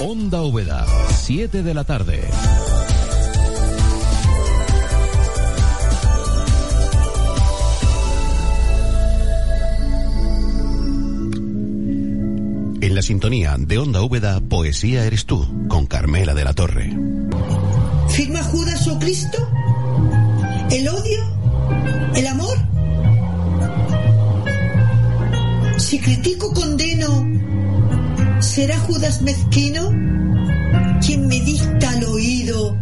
Onda Úbeda, 7 de la tarde. En la sintonía de Onda Úbeda, Poesía Eres Tú, con Carmela de la Torre. ¿Firma Judas o Cristo? ¿El odio? ¿El amor? Si critico, condeno, ¿será Judas mezquino quien me dicta al oído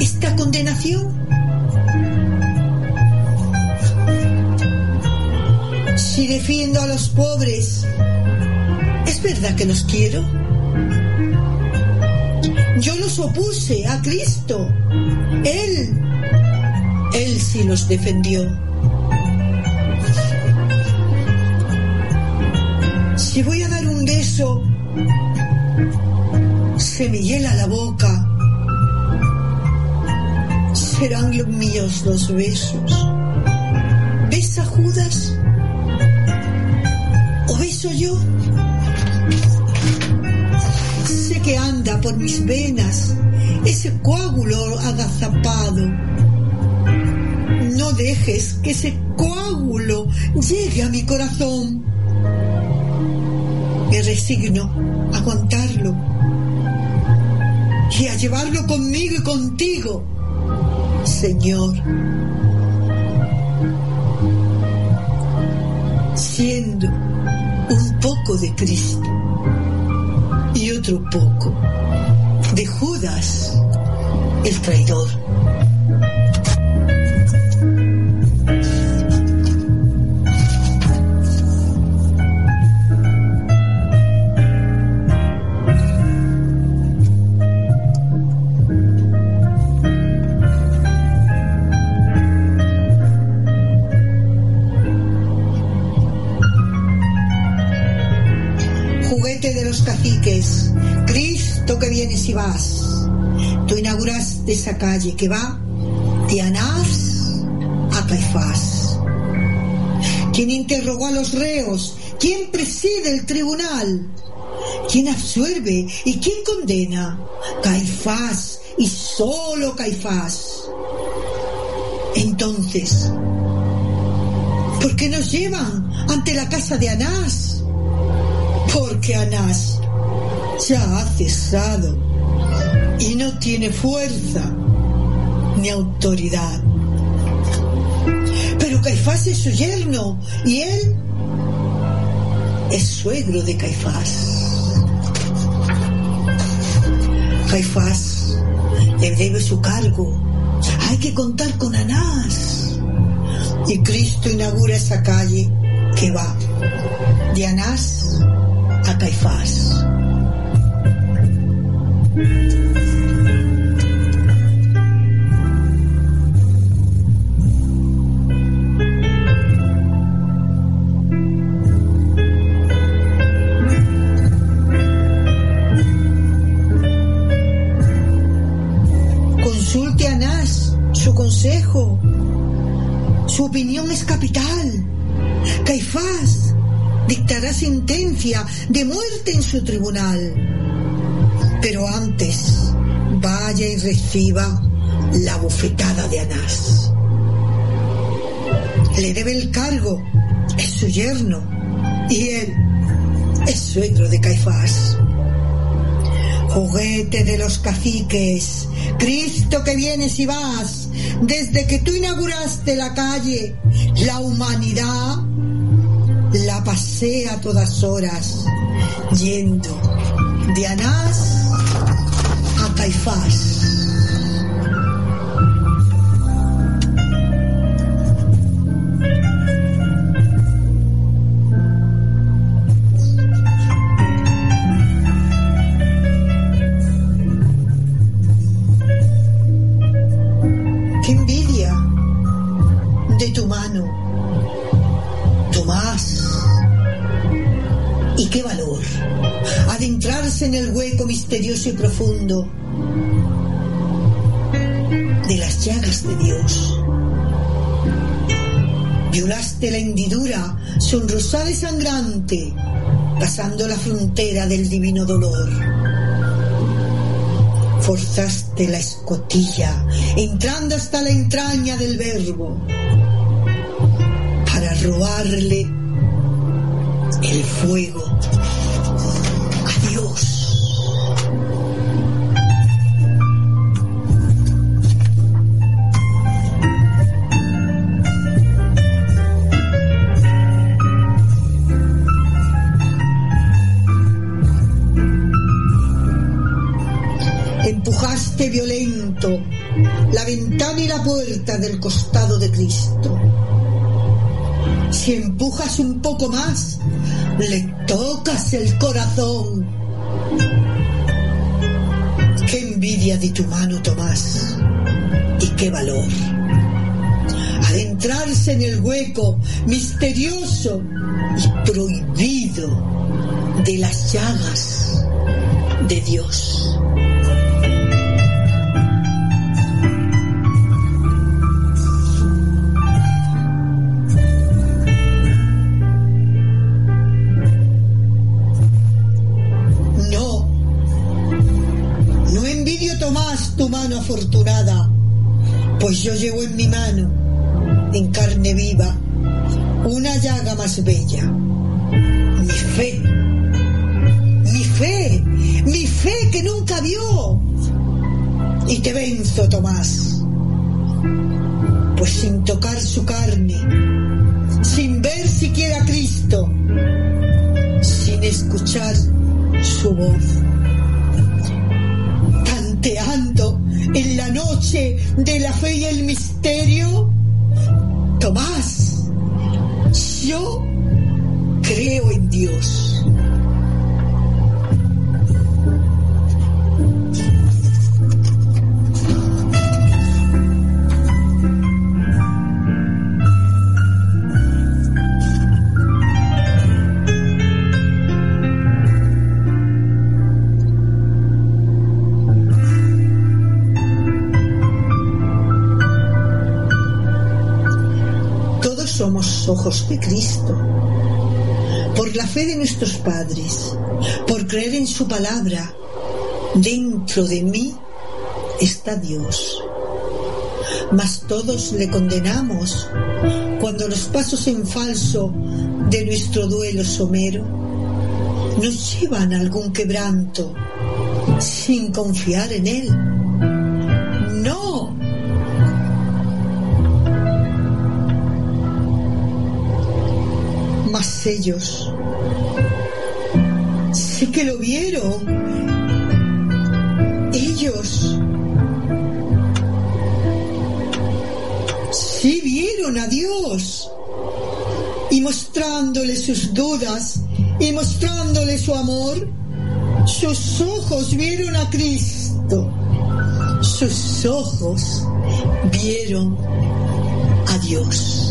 esta condenación? Si defiendo a los pobres, ¿es verdad que los quiero? Yo los opuse a Cristo. Él, Él sí los defendió. Si voy a dar un beso, se me hiela la boca. Serán los míos los besos. ¿Besa Judas? ¿O beso yo? Sé que anda por mis venas ese coágulo agazapado. No dejes que ese coágulo llegue a mi corazón. Resigno a aguantarlo y a llevarlo conmigo y contigo, Señor. Siendo un poco de Cristo y otro poco de Judas, el traidor. Cristo que vienes y vas. Tú inauguraste esa calle que va de Anás a Caifás. ¿Quién interrogó a los reos? ¿Quién preside el tribunal? ¿Quién absuelve y quién condena? Caifás y solo Caifás. Entonces, ¿por qué nos llevan ante la casa de Anás? Porque Anás ya ha cesado y no tiene fuerza ni autoridad. Pero Caifás es su yerno y él es suegro de Caifás. Caifás le debe su cargo. Hay que contar con Anás. Y Cristo inaugura esa calle que va de Anás a Caifás. Consulte a Anás su consejo. Su opinión es capital. Caifás dictará sentencia de muerte en su tribunal. Pero antes, vaya y reciba la bofetada de Anás. Le debe el cargo, es su yerno, y él es suegro de Caifás. Juguete de los caciques, Cristo que vienes y vas, desde que tú inauguraste la calle, la humanidad la pasé a todas horas, yendo de Anás ¡Qué envidia de tu mano, Tomás! Y qué valor adentrarse en el hueco misterioso y profundo llagas de Dios. Violaste la hendidura sonrosada y sangrante, pasando la frontera del divino dolor. Forzaste la escotilla, entrando hasta la entraña del verbo, para robarle el fuego Empujaste violento la ventana y la puerta del costado de Cristo. Si empujas un poco más, le tocas el corazón. Qué envidia de tu mano, Tomás, y qué valor. Adentrarse en el hueco misterioso y prohibido de las llagas de Dios. Afortunada, pues yo llevo en mi mano, en carne viva, una llaga más bella, mi fe, mi fe, mi fe que nunca vio. Y te venzo, Tomás, pues sin tocar su carne, sin ver siquiera a Cristo, sin escuchar su voz, tanteando en la noche de la fe y el misterio, Tomás, yo creo en Dios. Ojos de Cristo. Por la fe de nuestros padres, por creer en su palabra, dentro de mí está Dios. Mas todos le condenamos cuando los pasos en falso de nuestro duelo somero nos llevan a algún quebranto sin confiar en Él. Ellos sí que lo vieron. Ellos sí vieron a Dios y mostrándole sus dudas y mostrándole su amor, sus ojos vieron a Cristo, sus ojos vieron a Dios.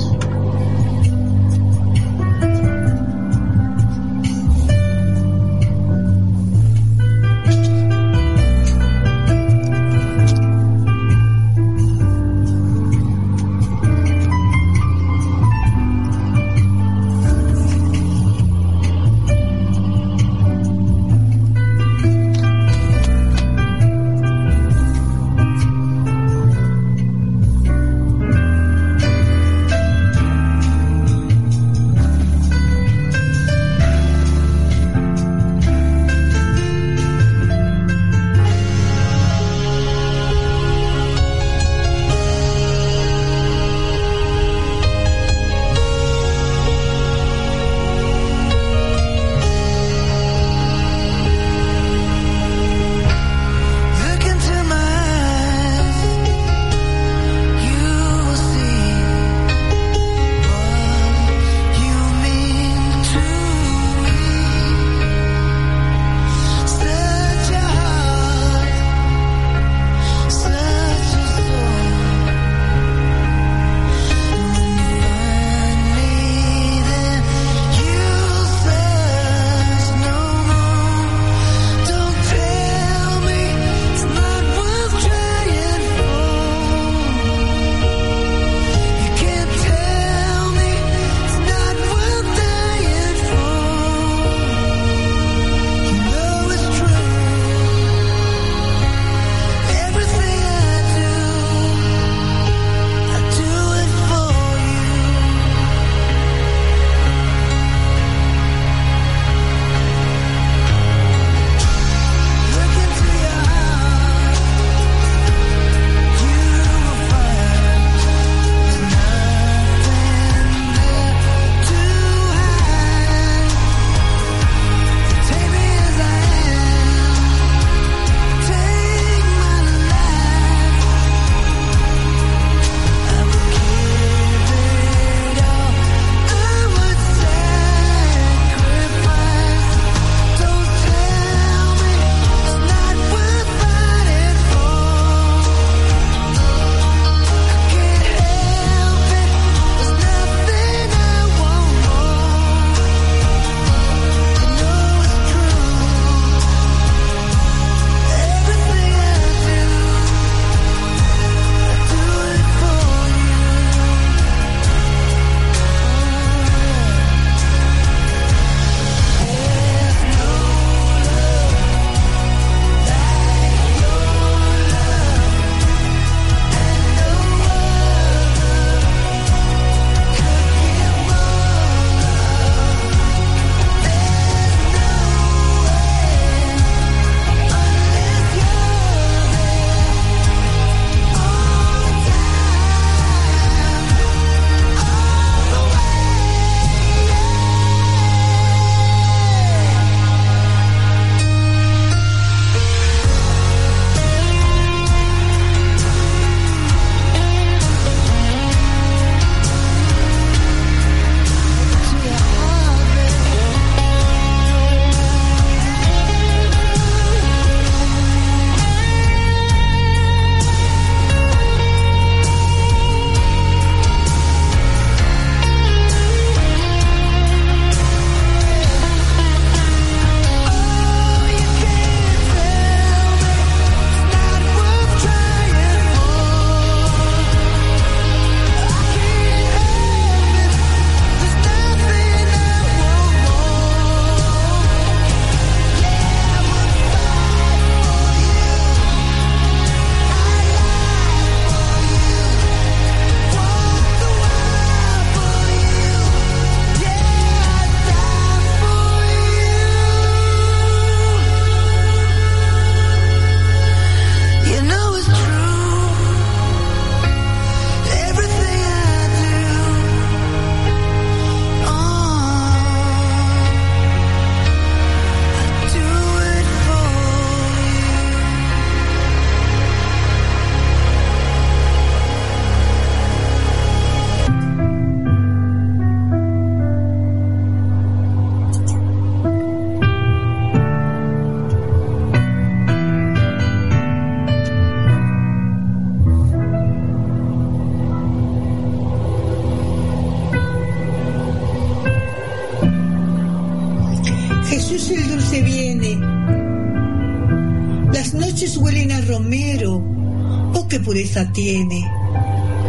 Oh qué pureza tiene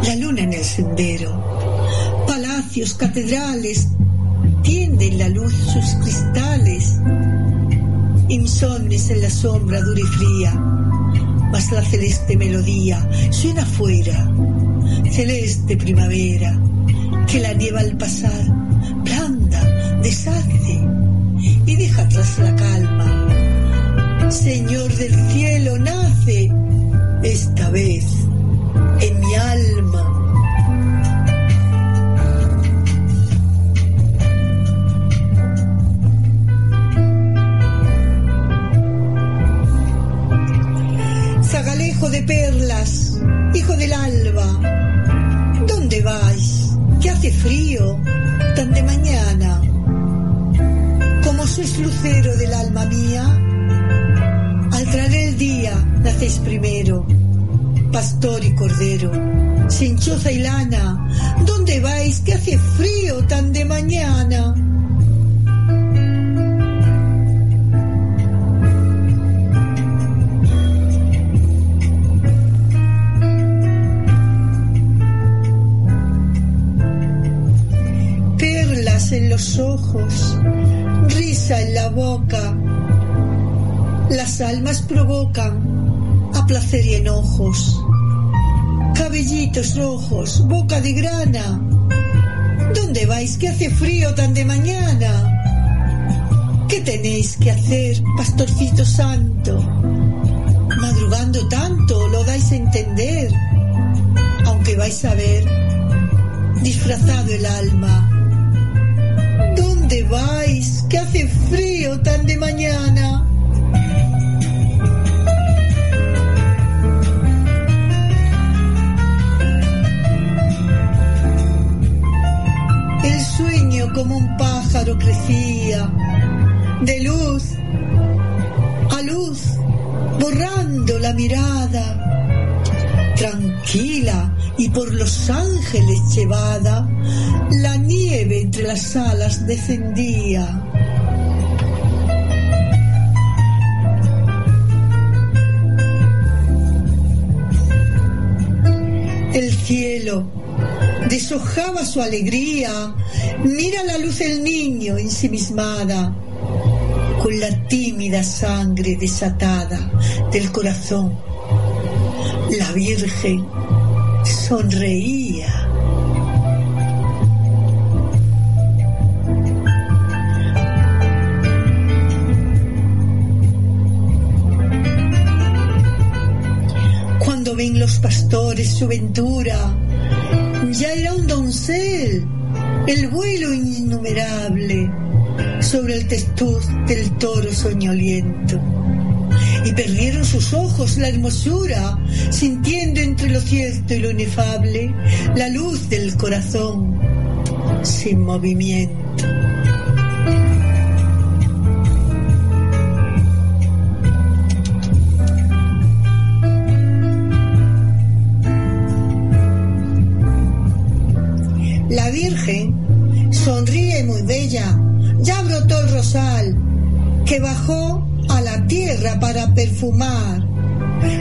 la luna en el sendero. Palacios, catedrales, tienden la luz sus cristales. Insomnes en la sombra dura y fría, mas la celeste melodía suena afuera. Celeste primavera, que la nieva al pasar, blanda, deshace y deja atrás la calma. Señor del cielo, nace esta vez en mi alma. Zagalejo de perlas, hijo del alba, ¿dónde vais? ¿Qué hace frío tan de mañana? Como sois lucero del alma mía, al el día nacéis primero pastor y cordero, sin choza y lana, ¿dónde vais que hace frío tan de mañana? Perlas en los ojos, risa en la boca, las almas provocan a placer y enojos cabellitos rojos, boca de grana. ¿Dónde vais que hace frío tan de mañana? ¿Qué tenéis que hacer, pastorcito santo? Madrugando tanto lo dais a entender, aunque vais a ver disfrazado el alma. ¿Dónde vais que hace frío tan de mañana? Crecía, de luz a luz, borrando la mirada. Tranquila y por los ángeles llevada, la nieve entre las alas descendía. El cielo deshojaba su alegría. Mira la luz el niño ensimismada, con la tímida sangre desatada del corazón. La Virgen sonreía. Cuando ven los pastores su ventura, ya era un doncel, el vuelo innumerable sobre el testuz del toro soñoliento. Y perdieron sus ojos la hermosura, sintiendo entre lo cierto y lo inefable la luz del corazón sin movimiento. Virgen sonríe muy bella, ya brotó el rosal, que bajó a la tierra para perfumar.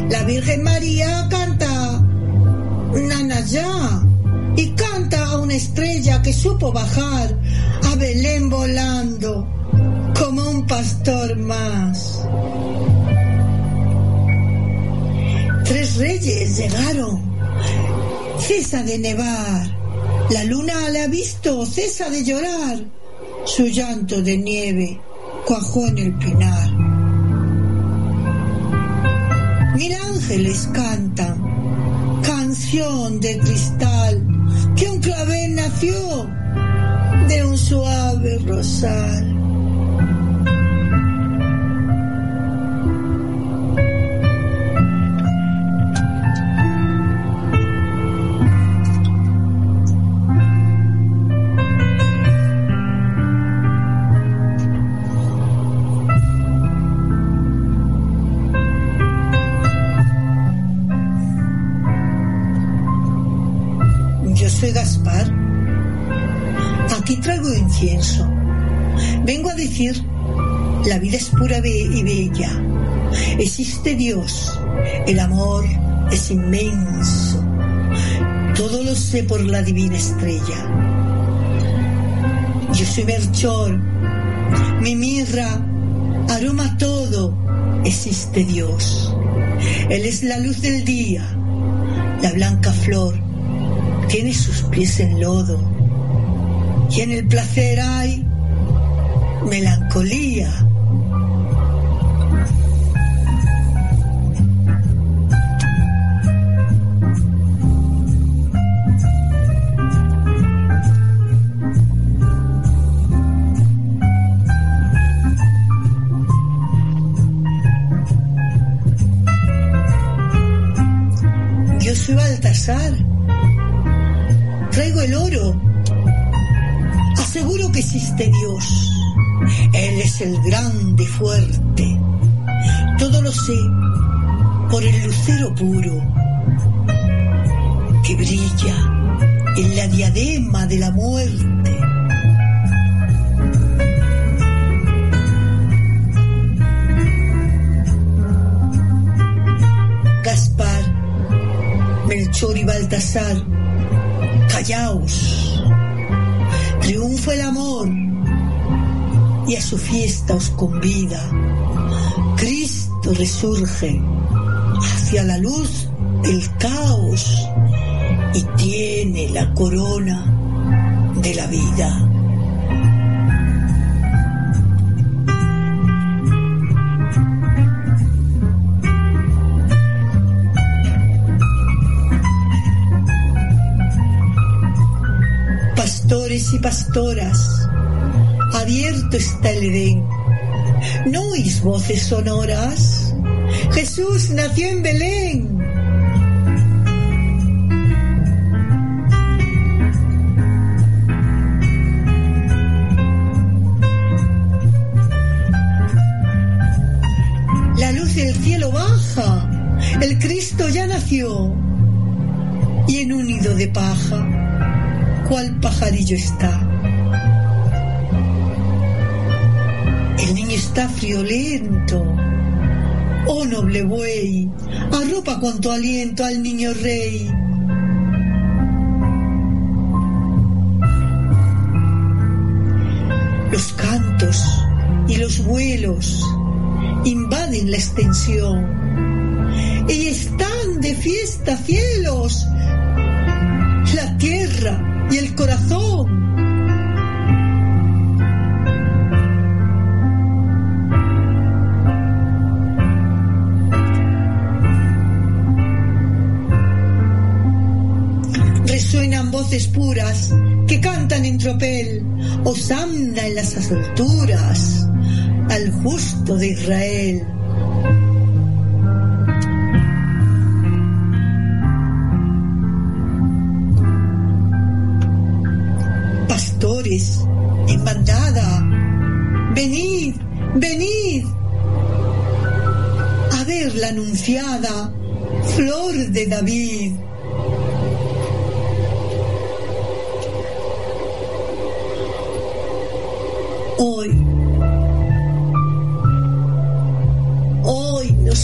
La Virgen María canta Nanayá y canta a una estrella que supo bajar a Belén volando como un pastor más. Tres reyes llegaron, cesa de nevar. La luna le ha visto, cesa de llorar. Su llanto de nieve cuajó en el pinar. Mil ángeles cantan canción de cristal que un clavel nació de un suave rosal. Decir La vida es pura y bella. Existe Dios. El amor es inmenso. Todo lo sé por la divina estrella. Yo soy Melchor. Mi mirra aroma todo. Existe Dios. Él es la luz del día. La blanca flor tiene sus pies en lodo. Y en el placer hay melancolía. Yo soy Baltasar. Traigo el oro. Aseguro que existe Dios. El grande fuerte. Todo lo sé por el lucero puro que brilla en la diadema de la muerte. Gaspar, Melchor y Baltasar, callaos. Triunfa el amor y a su fiesta os convida. Cristo resurge hacia la luz del caos y tiene la corona de la vida. Pastores y pastoras, abierto está el Edén. ¿No oís voces sonoras? Jesús nació en Belén. La luz del cielo baja, el Cristo ya nació. Y en un nido de paja, ¿cuál pajarillo está? El niño está friolento. Oh noble buey, arropa con tu aliento al niño rey. Los cantos y los vuelos invaden la extensión y están de fiesta cielos, la tierra y el corazón. Resuenan voces puras que cantan en tropel, Osamna en las alturas, al justo de Israel. Pastores en bandada, venid, venid a ver la anunciada flor de David.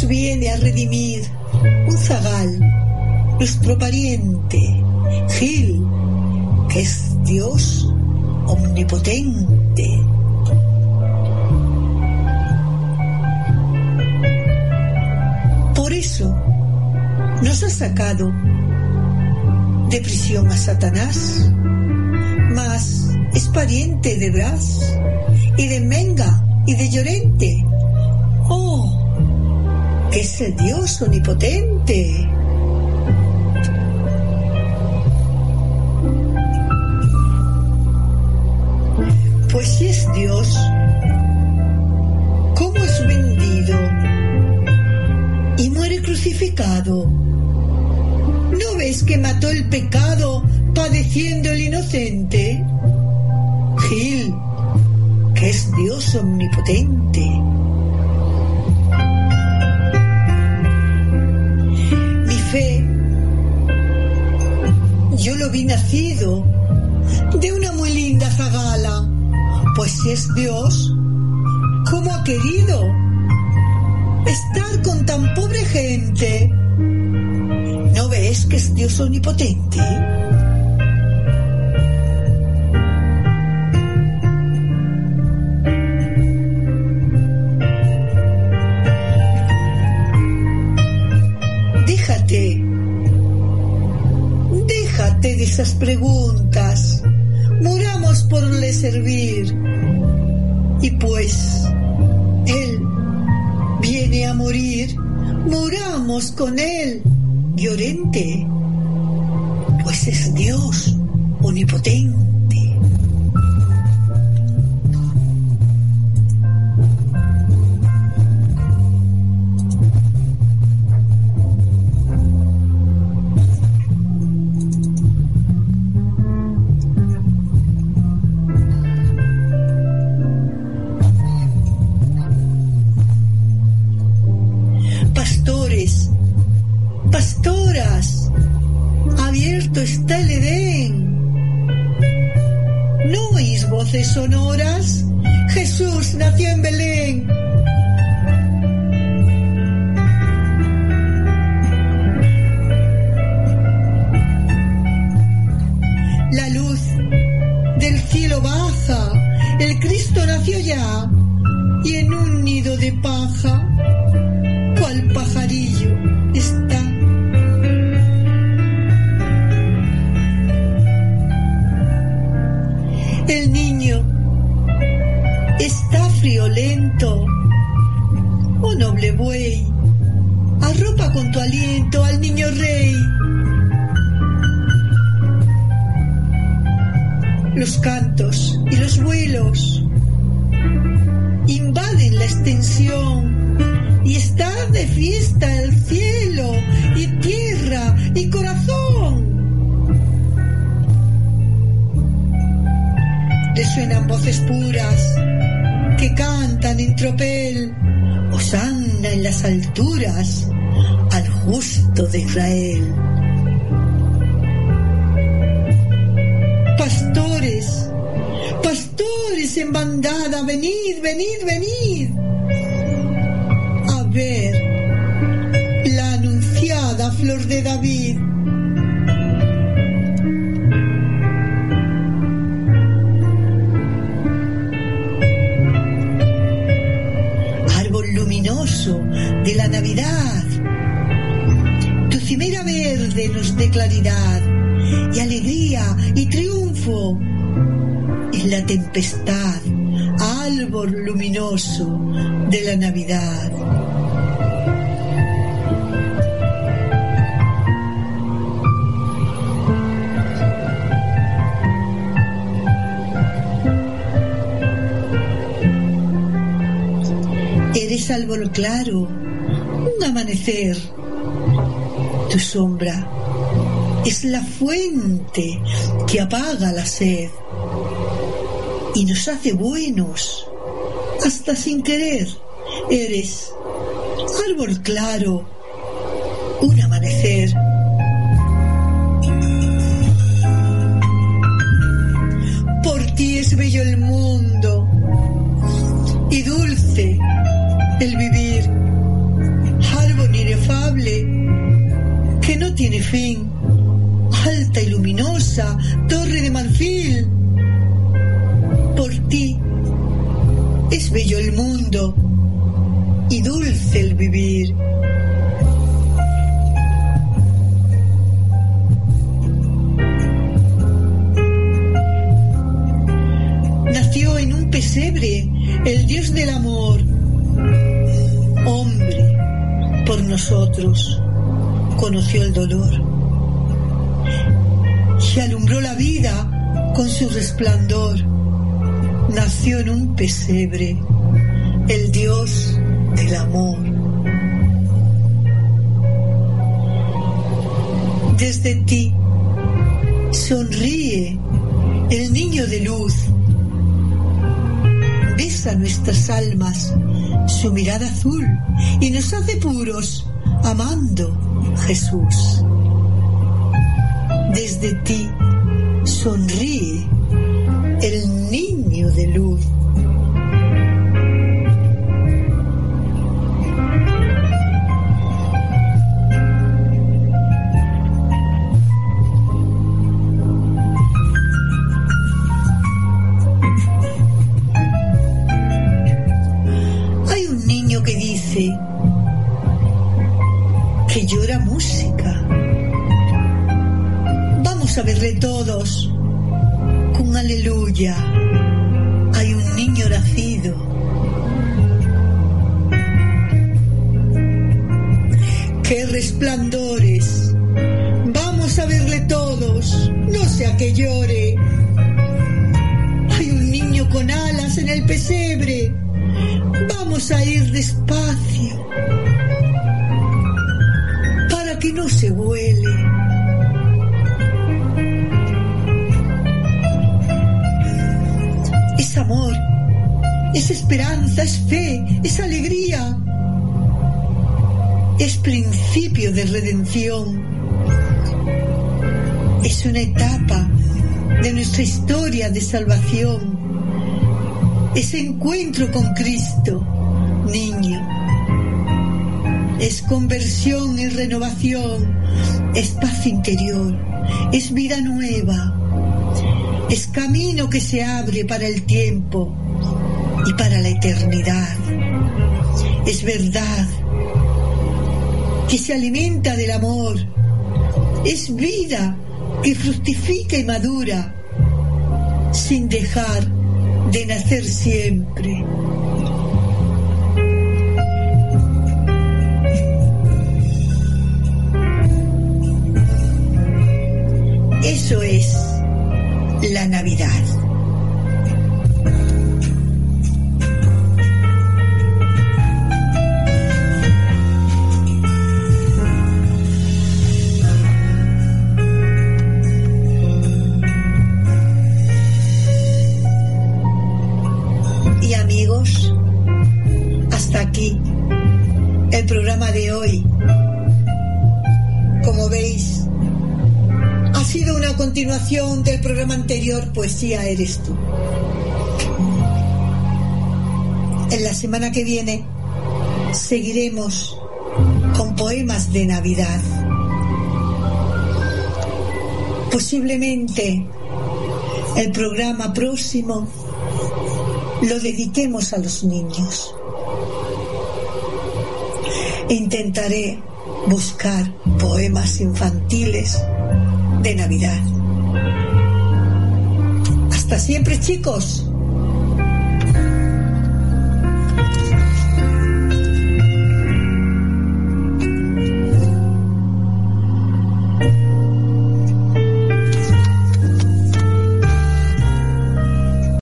Viene a redimir un zagal, nuestro pariente, Gil, que es Dios omnipotente. Por eso nos ha sacado de prisión a Satanás, mas es pariente de Bras y de Menga y de Llorente. Que es el Dios omnipotente. Pues si es Dios, ¿cómo es vendido y muere crucificado? ¿No ves que mató el pecado padeciendo el inocente? Gil, que es Dios omnipotente. Fe, yo lo vi nacido de una muy linda zagala, pues si es Dios, cómo ha querido estar con tan pobre gente. ¿No ves que es Dios omnipotente? Voces sonoras? Jesús nació en Belén. Resuenan voces puras que cantan en tropel, Hosanna en las alturas al justo de Israel. Pastores, pastores en bandada, venid, venid, venid a ver la anunciada flor de David. De la Navidad, tu cimera verde nos dé claridad y alegría y triunfo en la tempestad, árbol luminoso de la Navidad. Eres árbol claro, un amanecer. Tu sombra es la fuente que apaga la sed y nos hace buenos hasta sin querer. Eres árbol claro, un amanecer. Por ti es bello el mundo tiene fin. Alta y luminosa, torre de marfil. Por ti es bello el mundo y dulce el vivir. Nació en un pesebre el Dios del amor, hombre por nosotros, conoció el dolor y alumbró la vida con su resplandor. Nació en un pesebre el Dios del amor. Desde ti sonríe el niño de luz. Besa nuestras almas su mirada azul y nos hace puros amando Jesús. Desde ti sonríe el niño de luz. Hay un niño que dice, llora música. Vamos a verle todos con aleluya. Hay un niño nacido. ¡Qué resplandores! Vamos a verle todos, no sea que llore. Hay un niño con alas en el pesebre. Vamos a ir despacio se huele. Es amor, es esperanza, es fe, es alegría, es principio de redención, es una etapa de nuestra historia de salvación, ese encuentro con Cristo, niño. Es conversión, es renovación, es paz interior, es vida nueva, es camino que se abre para el tiempo y para la eternidad. Es verdad que se alimenta del amor. Es vida que fructifica y madura sin dejar de nacer siempre. Hasta aquí el programa de hoy. Como veis, ha sido una continuación del programa anterior, Poesía eres tú. En la semana que viene seguiremos con poemas de Navidad. Posiblemente el programa próximo lo dediquemos a los niños. Intentaré buscar poemas infantiles de Navidad. Hasta siempre chicos.